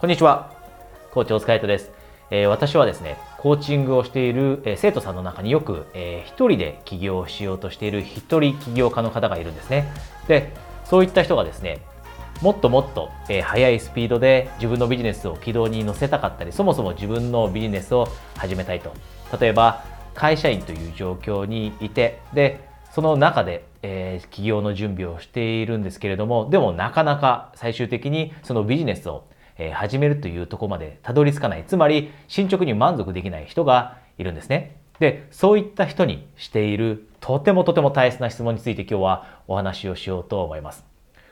こんにちは。コーチ大塚海人です。えー、私はですね、コーチングをしている、えー、生徒さんの中によく、えー、一人で起業しようとしている一人起業家の方がいるんですね。で、そういった人がですね、もっともっと、えー、速いスピードで自分のビジネスを軌道に乗せたかったり、そもそも自分のビジネスを始めたいと。例えば、会社員という状況にいて、で、その中で、えー、起業の準備をしているんですけれども、でもなかなか最終的にそのビジネスをえ始めるというとこまでたどり着かない。つまり進捗に満足できない人がいるんですね。で、そういった人にしているとてもとても大切な質問について今日はお話をしようと思います。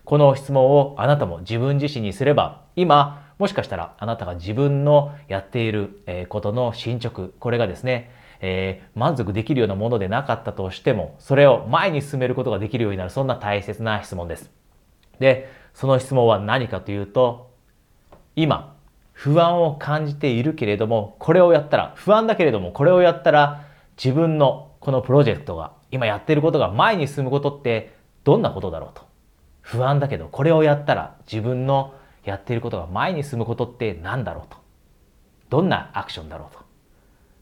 この質問をあなたも自分自身にすれば、今、もしかしたらあなたが自分のやっていることの進捗、これがですね、えー、満足できるようなものでなかったとしても、それを前に進めることができるようになる、そんな大切な質問です。で、その質問は何かというと、今不安を感じているけれどもこれをやったら不安だけれどもこれをやったら自分のこのプロジェクトが今やってることが前に進むことってどんなことだろうと。不安だけどこれをやったら自分のやっていることが前に進むことって何だろうと。どんなアクションだろうと。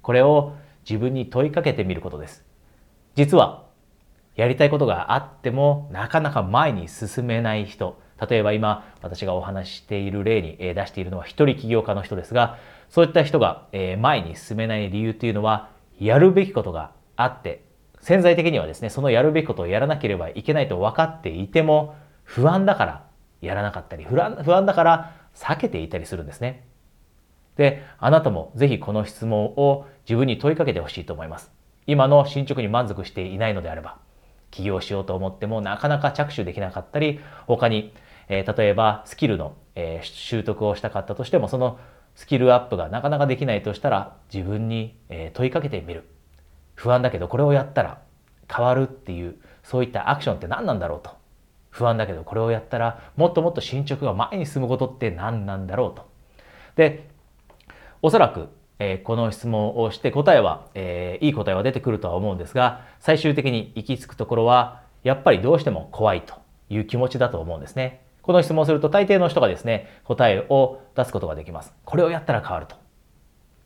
これを自分に問いかけてみることです。実はやりたいことがあってもなかなか前に進めない人。例えば今私がお話している例に出しているのは一人起業家の人ですがそういった人が前に進めない理由っていうのはやるべきことがあって潜在的にはですねそのやるべきことをやらなければいけないと分かっていても不安だからやらなかったり不安不安だから避けていたりするんですね。であなたもぜひこの質問を自分に問いかけてほしいと思います。今の進捗に満足していないのであれば起業しようと思ってもなかなか着手できなかったり他にえー、例えばスキルの、えー、習得をしたかったとしてもそのスキルアップがなかなかできないとしたら自分に、え、問いかけてみる。不安だけどこれをやったら変わるっていうそういったアクションって何なんだろうと。不安だけどこれをやったらもっともっと進捗が前に進むことって何なんだろうと。でおそらく、えー、この質問をして答えは、えー、いい答えは出てくるとは思うんですが最終的に行き着くところはやっぱりどうしても怖いという気持ちだと思うんですね。この質問をすると大抵の人がですね、答えを出すことができます。これをやったら変わると。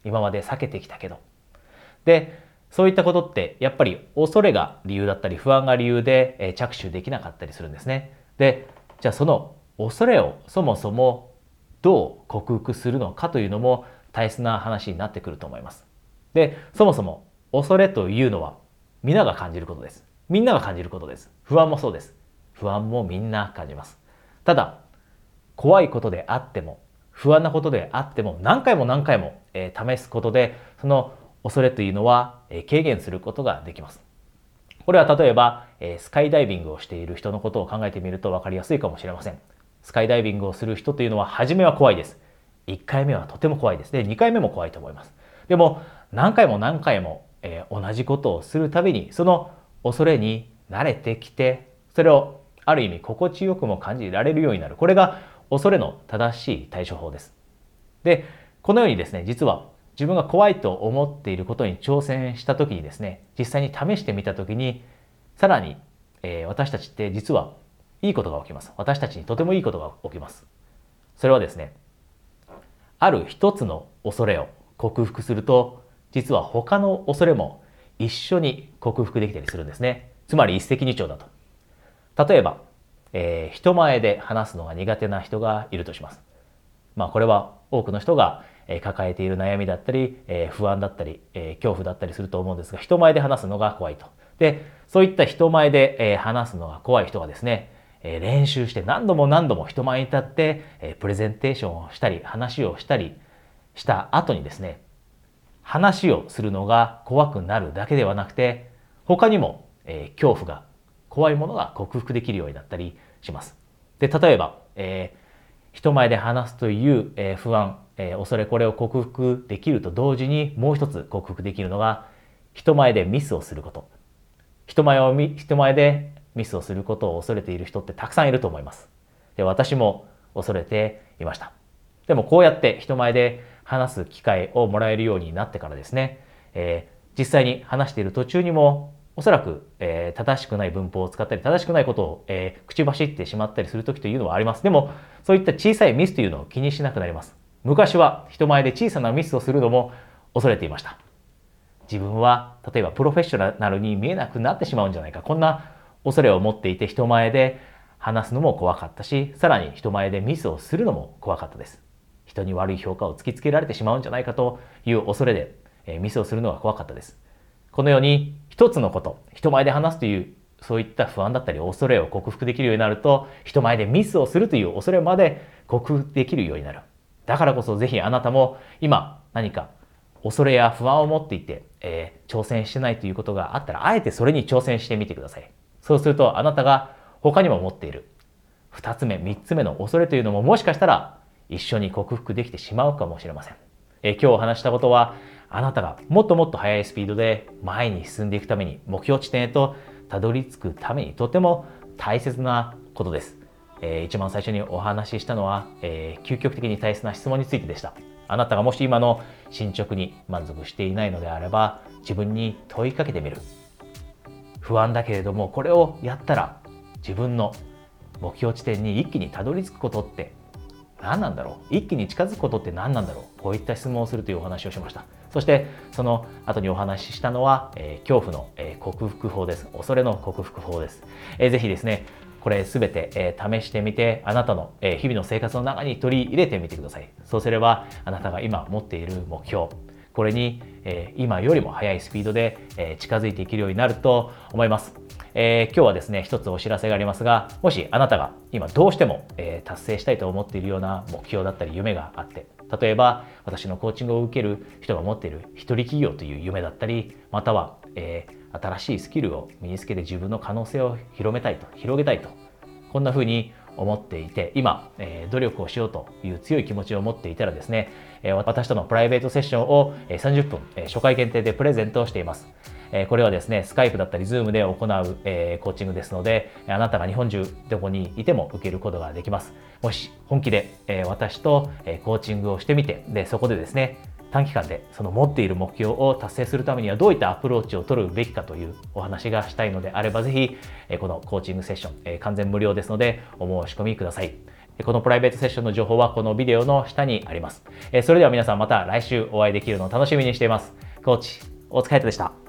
今まで避けてきたけど。で、そういったことってやっぱり恐れが理由だったり不安が理由で着手できなかったりするんですね。で、じゃあその恐れをそもそもどう克服するのかというのも大切な話になってくると思います。で、そもそも恐れというのは皆が感じることです。みんなが感じることです。不安もそうです。不安もみんな感じます。ただ、怖いことであっても、不安なことであっても、何回も何回も、えー、試すことで、その恐れというのは、えー、軽減することができます。これは例えば、えー、スカイダイビングをしている人のことを考えてみると分かりやすいかもしれません。スカイダイビングをする人というのは、初めは怖いです。1回目はとても怖いです。で、2回目も怖いと思います。でも、何回も何回も、えー、同じことをするたびに、その恐れに慣れてきて、それをある意味心地よくも感じられるようになる。これが恐れの正しい対処法です。で、このようにですね、実は自分が怖いと思っていることに挑戦した時にですね、実際に試してみた時に、さらに、えー、私たちって実はいいことが起きます。私たちにとてもいいことが起きます。それはですね、ある一つの恐れを克服すると、実は他の恐れも一緒に克服できたりするんですね。つまり一石二鳥だと。例えば、えー、人前で話すのが苦手な人がいるとします。まあこれは多くの人が抱えている悩みだったり、えー、不安だったり、えー、恐怖だったりすると思うんですが、人前で話すのが怖いと。で、そういった人前で、え、話すのが怖い人がですね、え練習して何度も何度も人前に立って、えプレゼンテーションをしたり、話をしたりした後にですね、話をするのが怖くなるだけではなくて、他にも、え恐怖が怖いものが克服できるようになったりします。で、例えば、えー、人前で話すという、えー、不安、えー、恐れこれを克服できると同時にもう一つ克服できるのが人前でミスをすること。人前を人前でミスをすることを恐れている人ってたくさんいると思います。で、私も恐れていました。でもこうやって人前で話す機会をもらえるようになってからですね、えー、実際に話している途中にもおそらく、えー、正しくない文法を使ったり、正しくないことを、えー、口走ってしまったりするときというのはあります。でも、そういった小さいミスというのを気にしなくなります。昔は人前で小さなミスをするのも恐れていました。自分は例えばプロフェッショナルに見えなくなってしまうんじゃないか。こんな恐れを持っていて人前で話すのも怖かったし、さらに人前でミスをするのも怖かったです。人に悪い評価を突きつけられてしまうんじゃないかという恐れで、えミスをするのが怖かったです。このように一つのこと、人前で話すというそういった不安だったり恐れを克服できるようになると、人前でミスをするという恐れまで克服できるようになる。だからこそぜひあなたも今何か恐れや不安を持っていて、えー、挑戦してないということがあったら、あえてそれに挑戦してみてください。そうするとあなたが他にも持っている2つ目、3つ目の恐れというのももしかしたら一緒に克服できてしまうかもしれません。えー、今日お話したことは、あなたがもっともっと速いスピードで前に進んでいくために、目標地点へとたどり着くためにとても大切なことです。えー、一番最初にお話ししたのは、えー、究極的に大切な質問についてでした。あなたがもし今の進捗に満足していないのであれば、自分に問いかけてみる。不安だけれども、これをやったら自分の目標地点に一気にたどり着くことって何なんだろう？一気に近づくことって何なんだろう？こういった質問をするというお話をしました。そしてその後にお話ししたのは、えー、恐怖の、えー、克服法です。恐れの克服法です。えー、ぜひですね、これすべて、えー、試してみて、あなたの、えー、日々の生活の中に取り入れてみてください。そうすれば、あなたが今持っている目標、これに、えー、今よりも速いスピードで、え、近づいていけるようになると思います。え、今日はですね、一つお知らせがありますが、もしあなたが今どうしても、え、達成したいと思っているような目標だったり夢があって、例えば私のコーチングを受ける人が持っている一人企業という夢だったり、または、えー、新しいスキルを身につけて自分の可能性を広めたいと、広げたいと、こんな風に思っていて、今、えー、努力をしようという強い気持ちを持っていたらですね、えー、私とのプライベートセッションを30分、え、初回限定でプレゼントをしています。えこれはですね、スカイプだったり、ズームで行う、えコーチングですので、あなたが日本中どこにいても受けることができます。もし本気で、え私と、えコーチングをしてみて、で、そこでですね、短期間でその持っている目標を達成するためにはどういったアプローチを取るべきかというお話がしたいのであればぜひこのコーチングセッション完全無料ですのでお申し込みください。このプライベートセッションの情報はこのビデオの下にあります。それでは皆さんまた来週お会いできるのを楽しみにしています。コーチ、大塚海人でした。